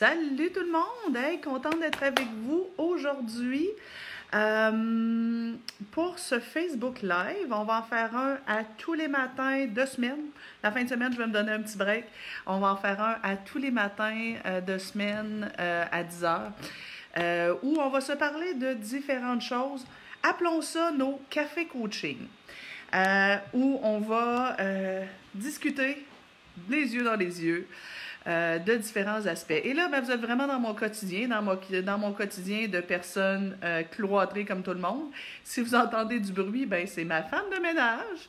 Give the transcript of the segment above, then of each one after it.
Salut tout le monde! Hey, contente d'être avec vous aujourd'hui. Euh, pour ce Facebook Live, on va en faire un à tous les matins de semaine. La fin de semaine, je vais me donner un petit break. On va en faire un à tous les matins euh, de semaine euh, à 10 heures, où on va se parler de différentes choses. Appelons ça nos cafés coaching, où on va discuter les yeux dans les yeux euh, de différents aspects. Et là, ben, vous êtes vraiment dans mon quotidien, dans mon, quotidien de personnes euh, cloîtrées comme tout le monde. Si vous entendez du bruit, ben, c'est ma femme de ménage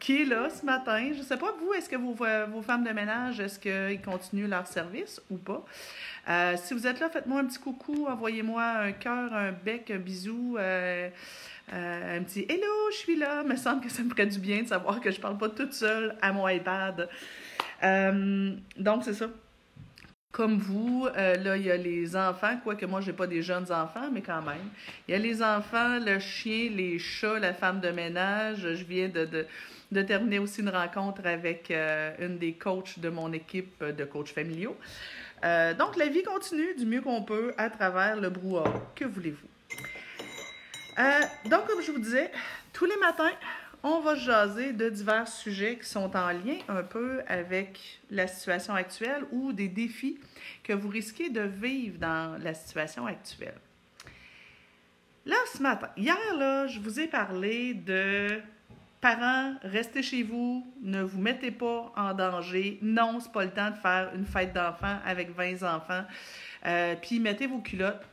qui est là ce matin. Je ne sais pas, vous, est-ce que vos, vos femmes de ménage, est-ce qu'ils continuent leur service ou pas? Euh, si vous êtes là, faites-moi un petit coucou, envoyez-moi un cœur, un bec, un bisou. un petit Hello, je suis là. Il me semble que ça me ferait du bien de savoir que je ne parle pas toute seule à mon iPad. Euh, donc, c'est ça. Comme vous, euh, là, il y a les enfants, quoique moi, je n'ai pas des jeunes enfants, mais quand même. Il y a les enfants, le chien, les chats, la femme de ménage. Je viens de, de, terminer aussi une rencontre avec euh, une des coachs de mon équipe de coachs familiaux. donc, la vie continue du mieux qu'on peut à travers le brouhaha. Que voulez-vous? donc, comme je vous disais, tous les matins, on va jaser de divers sujets qui sont en lien un peu avec la situation actuelle ou des défis que vous risquez de vivre dans la situation actuelle. Là, ce matin, hier, là, je vous ai parlé de parents, restez chez vous, ne vous mettez pas en danger. Non, c'est pas le temps de faire une fête d'enfants avec 20 enfants. Euh, puis mettez vos culottes.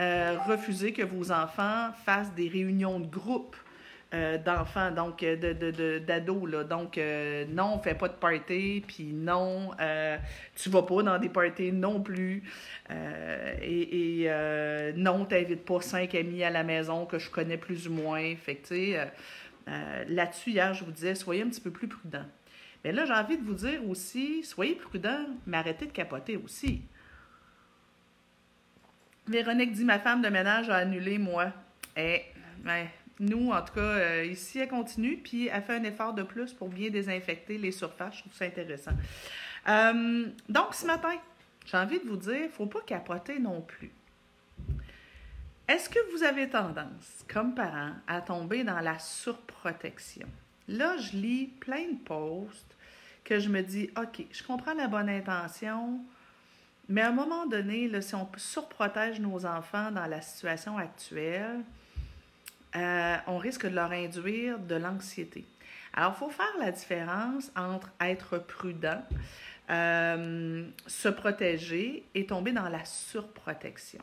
Euh, refusez que vos enfants fassent des réunions de groupe euh, d'enfants, donc euh, de, d'ados. Là. Donc, euh, non, on fait pas de party, puis non, tu vas pas dans des parties non plus. et, et non, t'invites pas cinq amis à la maison que je connais plus ou moins. Fait que, tu sais, là-dessus, hier, je vous disais, soyez un petit peu plus prudents. Mais là, j'ai envie de vous dire aussi, soyez prudents, mais arrêtez de capoter aussi. Véronique dit, ma femme de ménage a annulé, moi. Eh, ouais, nous, en tout cas, euh, ici, elle continue, puis elle fait un effort de plus pour bien désinfecter les surfaces. Je trouve ça intéressant. Euh, donc, ce matin, j'ai envie de vous dire, il ne faut pas capoter non plus. Est-ce que vous avez tendance, comme parent, à tomber dans la surprotection? Là, je lis plein de posts que je me dis, OK, je comprends la bonne intention, mais à un moment donné, si on surprotège nos enfants dans la situation actuelle, euh, on risque de leur induire de l'anxiété. Alors, il faut faire la différence entre être prudent, euh, se protéger et tomber dans la surprotection.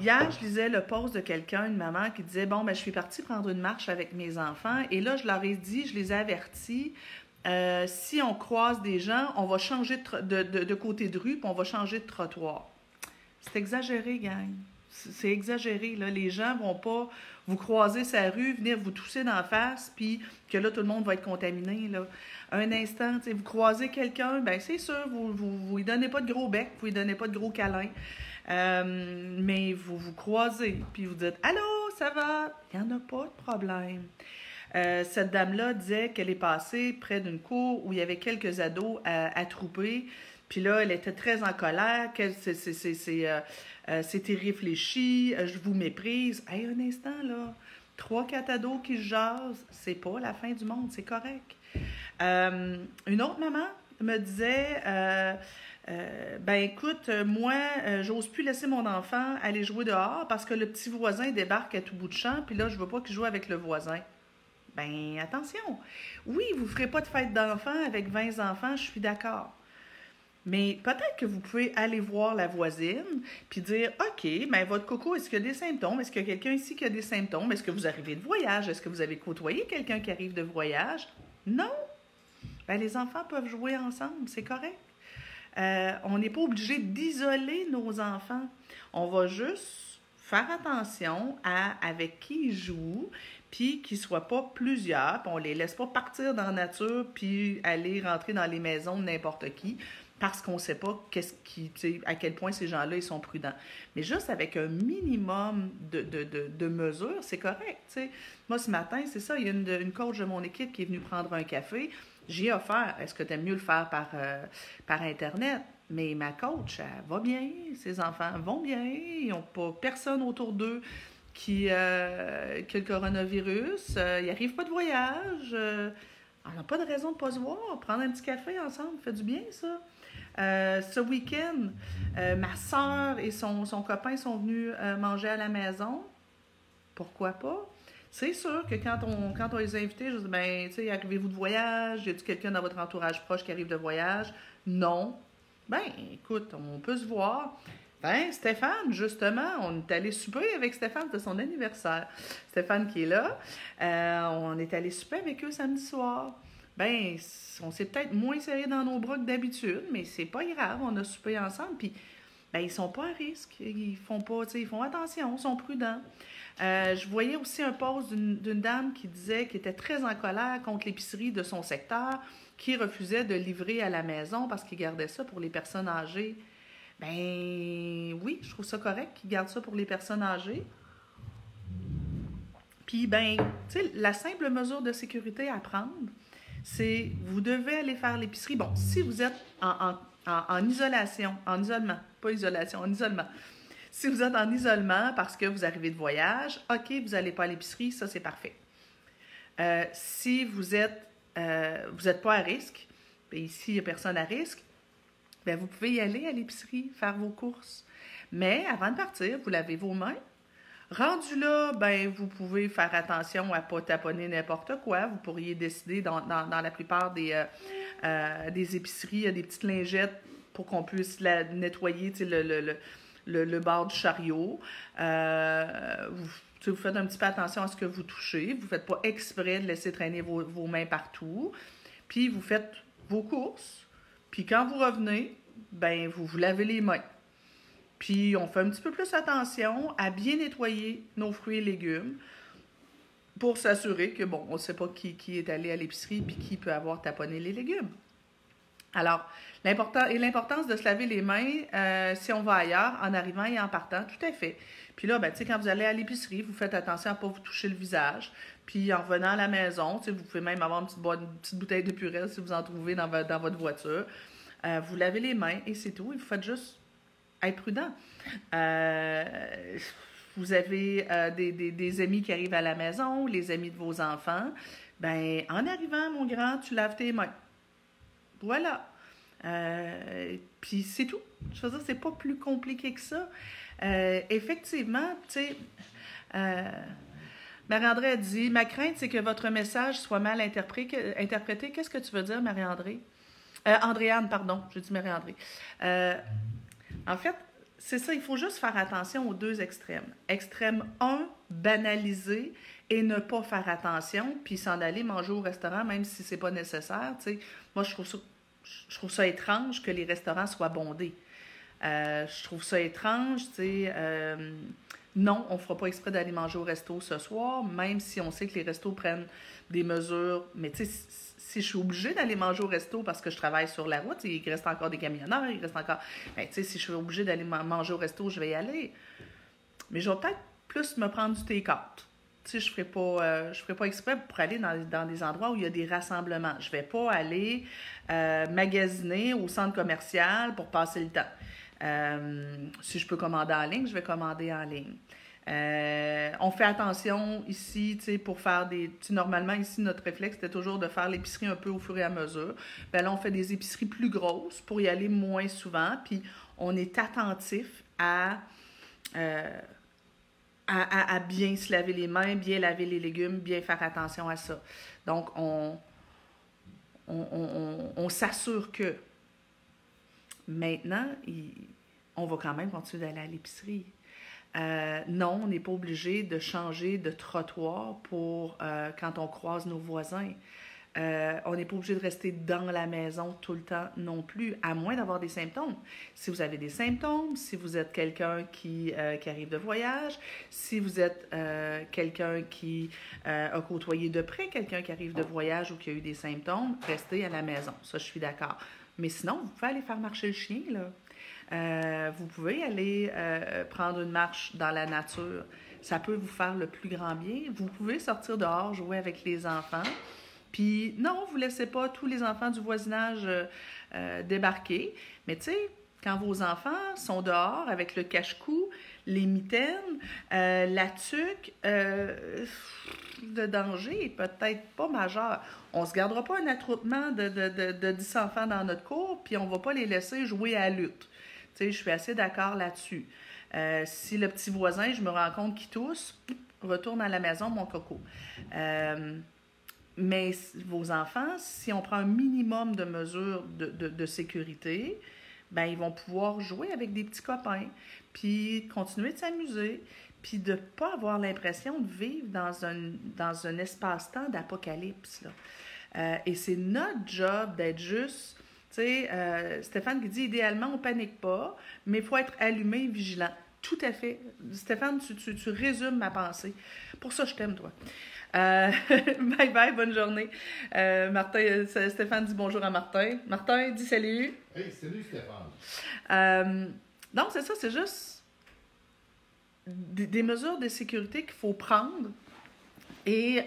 Hier, je lisais le post de quelqu'un, une maman, qui disait Bon, ben, je suis partie prendre une marche avec mes enfants et là, je leur ai dit, je les ai avertis euh, si on croise des gens, on va changer de, de côté de rue on va changer de trottoir. C'est exagéré, gang c'est exagéré. Là. Les gens vont pas vous croiser sa rue, venir vous tousser d'en face, puis que là, tout le monde va être contaminé. Un instant, vous croisez quelqu'un, ben c'est sûr, vous ne lui donnez pas de gros bec, vous lui donnez pas de gros câlin. Euh, mais vous vous croisez, puis vous dites Allô, ça va Il n'y en a pas de problème. Euh, cette dame-là disait qu'elle est passée près d'une cour où il y avait quelques ados à, trouper. Puis là, elle était très en colère, que c'est, euh, c'était réfléchi, euh, je vous méprise. Hey, un instant, là, trois, quatre ados qui jasent, c'est pas la fin du monde, c'est correct. Euh, une autre maman me disait, ben écoute, moi, j'ose plus laisser mon enfant aller jouer dehors parce que le petit voisin débarque à tout bout de champ, puis là, je veux pas qu'il joue avec le voisin. Ben attention. Oui, vous ferez pas de fête d'enfants avec 20 enfants, je suis d'accord. Mais peut-être que vous pouvez aller voir la voisine puis dire OK, mais ben, votre coco, est-ce qu'il y a des symptômes? Est-ce qu'il y a quelqu'un ici qui a des symptômes? Est-ce que vous arrivez de voyage? Est-ce que vous avez côtoyé quelqu'un qui arrive de voyage? Non. Ben, les enfants peuvent jouer ensemble, c'est correct. Euh, on n'est pas obligé d'isoler nos enfants. On va juste faire attention à avec qui ils jouent, puis qu'ils ne soient pas plusieurs, puis on ne les laisse pas partir dans la nature, puis aller rentrer dans les maisons de n'importe qui parce qu'on ne sait pas qu'est-ce qui, à quel point ces gens-là sont prudents. Mais juste avec un minimum de, mesures, c'est correct. Moi, ce matin, c'est ça, il y a une, une, coach de mon équipe qui est venue prendre un café. J'y ai offert. Est-ce que tu aimes mieux le faire par, euh, par Internet? Mais ma coach, elle va bien, ses enfants vont bien, ils n'ont pas personne autour d'eux qui, euh, a le coronavirus, euh, ils n'arrivent pas de voyage, on n'a pas de raison de ne pas se voir, prendre un petit café ensemble, fait du bien ça. Ce week-end, ma soeur et son, copain sont venus manger à la maison. Pourquoi pas? C'est sûr que quand on, les a invités, je dis, ben, tu sais, arrivez-vous de voyage? Y a-t-il quelqu'un dans votre entourage proche qui arrive de voyage? Non. Ben, écoute, on peut se voir. Ben, Stéphane, justement, on est allé souper avec Stéphane, de son anniversaire. Stéphane qui est là, euh, on est allé souper avec eux samedi soir. Ben, on s'est peut-être moins serré dans nos bras que d'habitude, mais c'est pas grave, on a soupé ensemble, puis ben, ils sont pas à risque. Ils font pas, ils font attention, ils sont prudents. Euh, je voyais aussi un post d'une dame qui disait qu'elle était très en colère contre l'épicerie de son secteur, qui refusait de livrer à la maison parce qu'il gardait ça pour les personnes âgées. Ben oui, je trouve ça correct qu'ils gardent ça pour les personnes âgées. Puis, ben, tu sais, la simple mesure de sécurité à prendre, c'est vous devez aller faire l'épicerie. Bon, si vous êtes en, en isolation, en isolement, pas isolation, en isolement, si vous êtes en isolement parce que vous arrivez de voyage, OK, vous n'allez pas à l'épicerie, ça c'est parfait. Euh, si vous êtes euh, vous n'êtes pas à risque, bien, ici il n'y a personne à risque, bien, vous pouvez y aller à l'épicerie, faire vos courses. Mais avant de partir, vous lavez vos mains. Rendu là, ben, vous pouvez faire attention à ne pas taponner n'importe quoi. Vous pourriez décider dans, la plupart des, euh, des épiceries, il y a des petites lingettes pour qu'on puisse nettoyer, le, le le, bord du chariot. Euh, vous, vous, faites un petit peu attention à ce que vous touchez. Vous ne faites pas exprès de laisser traîner vos, mains partout. Puis vous faites vos courses. Puis quand vous revenez, ben vous vous lavez les mains. Puis on fait un petit peu plus attention à bien nettoyer nos fruits et légumes pour s'assurer que, bon, on ne sait pas qui, qui, est allé à l'épicerie puis qui peut avoir taponné les légumes. Alors, l'importance de se laver les mains euh, si on va ailleurs, en arrivant et en partant, tout à fait. Puis là, ben, quand vous allez à l'épicerie, vous faites attention à ne pas vous toucher le visage. Puis en revenant à la maison, vous pouvez même avoir une petite, bouteille de purée si vous en trouvez dans, votre voiture. Euh, vous lavez les mains et c'est tout. Et vous faites juste être prudent. Euh, vous avez des, des, amis qui arrivent à la maison, les amis de vos enfants. Ben, en arrivant, mon grand, tu laves tes mains. Voilà. Euh, puis c'est tout. Je veux dire, c'est pas plus compliqué que ça. Euh, effectivement, tu sais, euh, Marie-André a dit Ma crainte, c'est que votre message soit mal interprété. Qu'est-ce que tu veux dire, Marie-André? Andréane, pardon, je dis Marie-André. En fait, c'est ça, il faut juste faire attention aux deux extrêmes. Extrême 1, banaliser et ne pas faire attention, puis s'en aller manger au restaurant, même si c'est pas nécessaire. Tu sais. Moi, je trouve ça étrange que les restaurants soient bondés. Euh, je trouve ça étrange. Euh, non, on ne fera pas exprès d'aller manger au resto ce soir, même si on sait que les restos prennent des mesures. Mais tu sais, si je suis obligée d'aller manger au resto parce que je travaille sur la route, il reste encore des camionneurs, il reste encore. Ben, tu sais, si je suis obligée d'aller manger au resto, je vais y aller. Mais je vais peut-être plus me prendre du take-out je ne ferai, pas, euh, ferai pas exprès pour aller dans, des endroits où il y a des rassemblements. Je ne vais pas aller euh, magasiner au centre commercial pour passer le temps. Euh, si je peux commander en ligne, je vais commander en ligne. On fait attention ici, pour faire des... Normalement, ici, notre réflexe, c'était toujours de faire l'épicerie un peu au fur et à mesure. Ben là, on fait des épiceries plus grosses pour y aller moins souvent, puis on est attentif à à, bien se laver les mains, bien laver les légumes, bien faire attention à ça. Donc, on, on, s'assure que maintenant, on va quand même continuer d'aller à l'épicerie. Euh, non, on n'est pas obligé de changer de trottoir pour euh, quand on croise nos voisins. Euh, on n'est pas obligé de rester dans la maison tout le temps non plus, à moins d'avoir des symptômes. Si vous avez des symptômes, si vous êtes quelqu'un qui, qui, arrive de voyage, si vous êtes quelqu'un qui a côtoyé de près quelqu'un qui arrive de voyage ou qui a eu des symptômes, restez à la maison. Ça, je suis d'accord. Mais sinon, vous pouvez aller faire marcher le chien, là. Vous pouvez aller prendre une marche dans la nature. Ça peut vous faire le plus grand bien. Vous pouvez sortir dehors, jouer avec les enfants. Puis non, vous ne laissez pas tous les enfants du voisinage débarquer. Mais tu sais, quand vos enfants sont dehors avec le cache-cou, les mitaines, euh, la tuque, euh, le danger est peut-être pas majeur. On ne se gardera pas un attroupement de, de, de, 10 enfants dans notre cour, puis on ne va pas les laisser jouer à la lutte. Je suis assez d'accord là-dessus. Euh, si le petit voisin, je me rends compte qu'il tousse, retourne à la maison, mon coco. mais vos enfants, si on prend un minimum de mesures de, de sécurité, ben ils vont pouvoir jouer avec des petits copains, puis continuer de s'amuser, puis de ne pas avoir l'impression de vivre dans un, dans un espace-temps d'apocalypse. Euh, et c'est notre job d'être juste, euh, Stéphane qui dit idéalement, on panique pas, mais il faut être allumé et vigilant. Tout à fait. Stéphane, tu, tu, tu résumes ma pensée. Pour ça, je t'aime, toi. Euh, bye bye, bonne journée. Euh, Martin, euh, Stéphane dit bonjour à Martin. Martin dit salut. Hey, salut Stéphane. Donc, c'est ça, c'est juste des, mesures de sécurité qu'il faut prendre et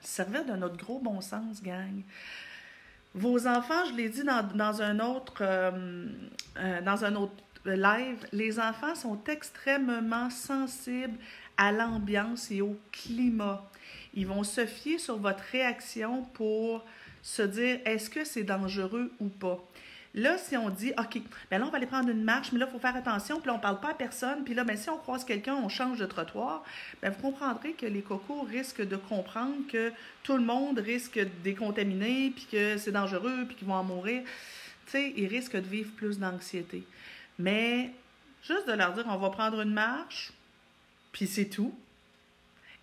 servir de notre gros bon sens, gang. Vos enfants, je l'ai dit dans, dans, un autre, dans un autre live, les enfants sont extrêmement sensibles à l'ambiance et au climat. Ils vont se fier sur votre réaction pour se dire est-ce que c'est dangereux ou pas? Là, si on dit, OK, bien là, on va aller prendre une marche, mais là, il faut faire attention, puis là, on ne parle pas à personne, puis là, bien, si on croise quelqu'un, on change de trottoir, bien, vous comprendrez que les cocos risquent de comprendre que tout le monde risque de décontaminer, puis que c'est dangereux, puis qu'ils vont en mourir. Tu sais, ils risquent de vivre plus d'anxiété. Mais juste de leur dire, on va prendre une marche, puis c'est tout.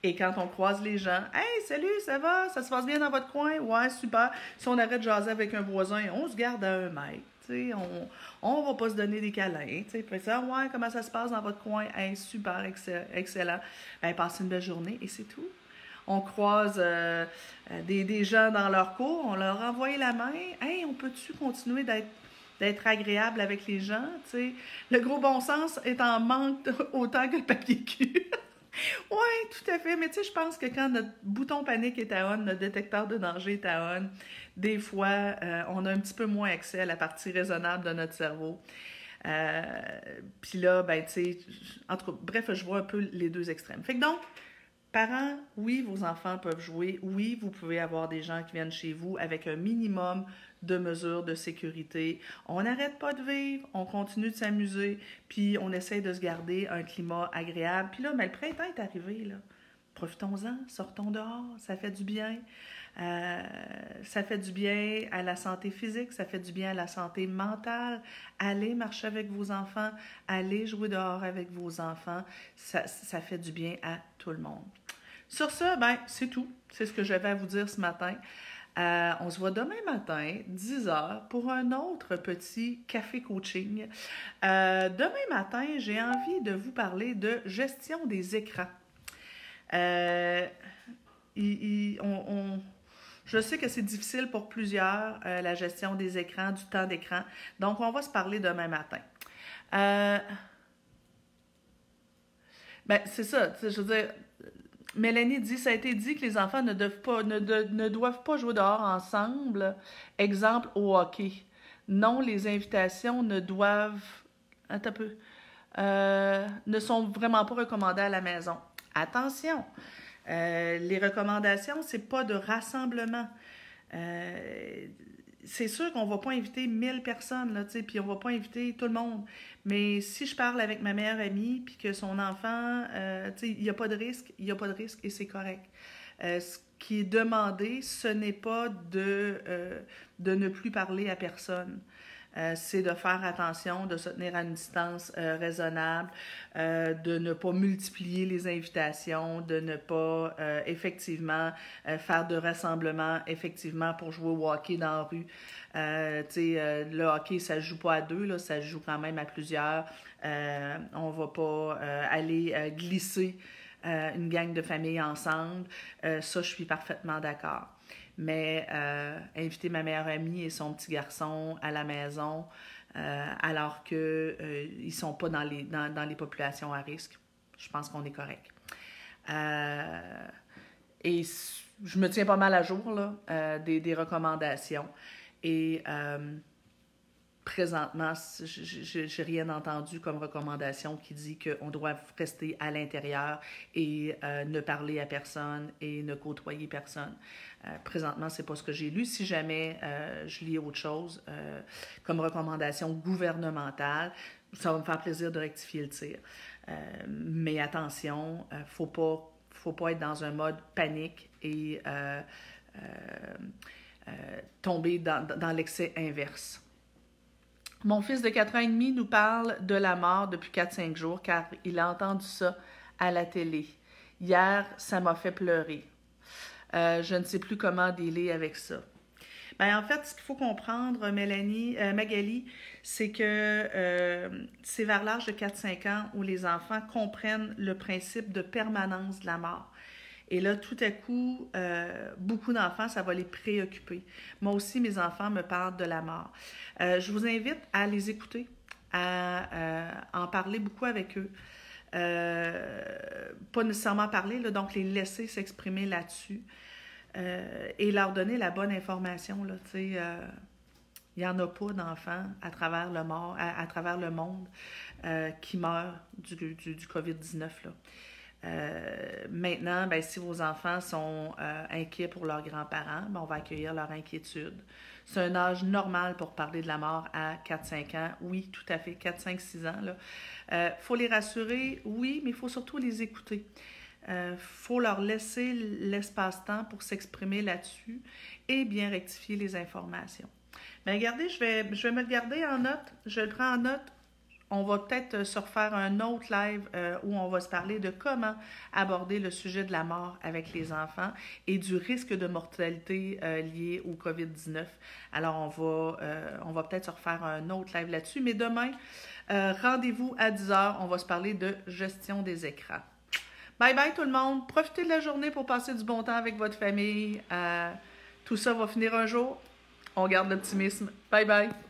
Et quand on croise les gens, Hey, salut, ça va? Ça se passe bien dans votre coin? Ouais, super. Si on arrête de jaser avec un voisin, on se garde à un mètre. on ne va pas se donner des câlins. Puis ça, ouais, comment ça se passe dans votre coin? Hey, super, excellent. Ben, passez une belle journée et c'est tout. On croise euh, euh, des, des, gens dans leur cours, on leur envoie la main. Hey, on peut-tu continuer d'être d'être agréable avec les gens, Le gros bon sens est en manque autant que le papier cul. oui, tout à fait. Mais tu sais, je pense que quand notre bouton panique est à on, notre détecteur de danger est à on, des fois, euh, on a un petit peu moins accès à la partie raisonnable de notre cerveau. Euh, puis là, ben, tu sais, en tout cas, bref, je vois un peu les deux extrêmes. Fait que donc, parents, oui, vos enfants peuvent jouer. Oui, vous pouvez avoir des gens qui viennent chez vous avec un minimum de mesures de sécurité. On n'arrête pas de vivre, on continue de s'amuser, puis on essaie de se garder un climat agréable. Puis là, mais le printemps est arrivé, là. Profitons-en, sortons dehors, ça fait du bien. Euh, ça fait du bien à la santé physique, ça fait du bien à la santé mentale. Allez marcher avec vos enfants, allez jouer dehors avec vos enfants, ça, ça fait du bien à tout le monde. Sur ce, ben, c'est tout. C'est ce que j'avais à vous dire ce matin. Euh, on se voit demain matin, 10h, pour un autre petit café coaching. Euh, demain matin, j'ai envie de vous parler de gestion des écrans. Euh, je sais que c'est difficile pour plusieurs, la gestion des écrans, du temps d'écran. Donc, on va se parler demain matin. ben, c'est ça. Je veux dire, Mélanie dit, ça a été dit que les enfants ne doivent pas, jouer dehors ensemble. Exemple au hockey. Non, les invitations ne doivent... Attends un peu. Euh, ne sont vraiment pas recommandées à la maison. Attention, euh, les recommandations, c'est pas de rassemblement. Euh, c'est sûr qu'on va pas inviter 1000 personnes, là, puis on va pas inviter tout le monde. Mais si je parle avec ma meilleure amie, puis que son enfant, euh, il n'y a pas de risque, il n'y a pas de risque et c'est correct. Euh, ce qui est demandé, ce n'est pas de, euh, de ne plus parler à personne. Euh, c'est de faire attention, de se tenir à une distance euh, raisonnable, euh, de ne pas multiplier les invitations, de ne pas effectivement faire de rassemblements effectivement pour jouer au hockey dans la rue. le hockey, ça ne joue pas à deux, là, ça joue quand même à plusieurs. on ne va pas aller glisser une gang de familles ensemble. ça, je suis parfaitement d'accord mais euh, inviter ma meilleure amie et son petit garçon à la maison euh, alors qu'ils euh, ne sont pas dans les, dans, dans, les populations à risque, je pense qu'on est correct. et je me tiens pas mal à jour là, des, des, recommandations. Et présentement, j'ai rien entendu comme recommandation qui dit qu'on doit rester à l'intérieur et euh, ne parler à personne et ne côtoyer personne. Euh, présentement, c'est pas ce que j'ai lu. Si jamais euh, je lis autre chose comme recommandation gouvernementale, ça va me faire plaisir de rectifier le tir. mais attention, faut pas, faut pas être dans un mode panique et tomber dans, dans l'excès inverse. Mon fils de 4 ans et demi nous parle de la mort depuis 4-5 jours car il a entendu ça à la télé. Hier, ça m'a fait pleurer. Euh, je ne sais plus comment dealer avec ça. Ben, en fait, ce qu'il faut comprendre, Mélanie, euh, Magali, c'est que euh, c'est vers l'âge de 4-5 ans où les enfants comprennent le principe de permanence de la mort. Et là, tout à coup, euh, beaucoup d'enfants, ça va les préoccuper. Moi aussi, mes enfants me parlent de la mort. Euh, je vous invite à les écouter, à euh, en parler beaucoup avec eux. pas nécessairement parler, donc les laisser s'exprimer là-dessus et leur donner la bonne information. Il n'y en a pas d'enfants à travers le, à, travers le monde qui meurent du, du COVID-19. Euh, maintenant, ben, si vos enfants sont euh, inquiets pour leurs grands-parents, ben, on va accueillir leur inquiétude. C'est un âge normal pour parler de la mort à 4-5 ans. Oui, tout à fait, 4, 5, 6 ans. Il euh, faut les rassurer, oui, mais il faut surtout les écouter. Il faut leur laisser l'espace-temps pour s'exprimer là-dessus et bien rectifier les informations. Mais regardez, je vais, je vais me le garder en note. Je le prends en note on va peut-être se refaire un autre live euh, où on va se parler de comment aborder le sujet de la mort avec les enfants et du risque de mortalité euh, lié au COVID-19. Alors, on va, euh, on va peut-être se refaire un autre live là-dessus. Mais demain, rendez-vous à 10h. On va se parler de gestion des écrans. Bye bye tout le monde. Profitez de la journée pour passer du bon temps avec votre famille. tout ça va finir un jour. On garde l'optimisme. Bye bye.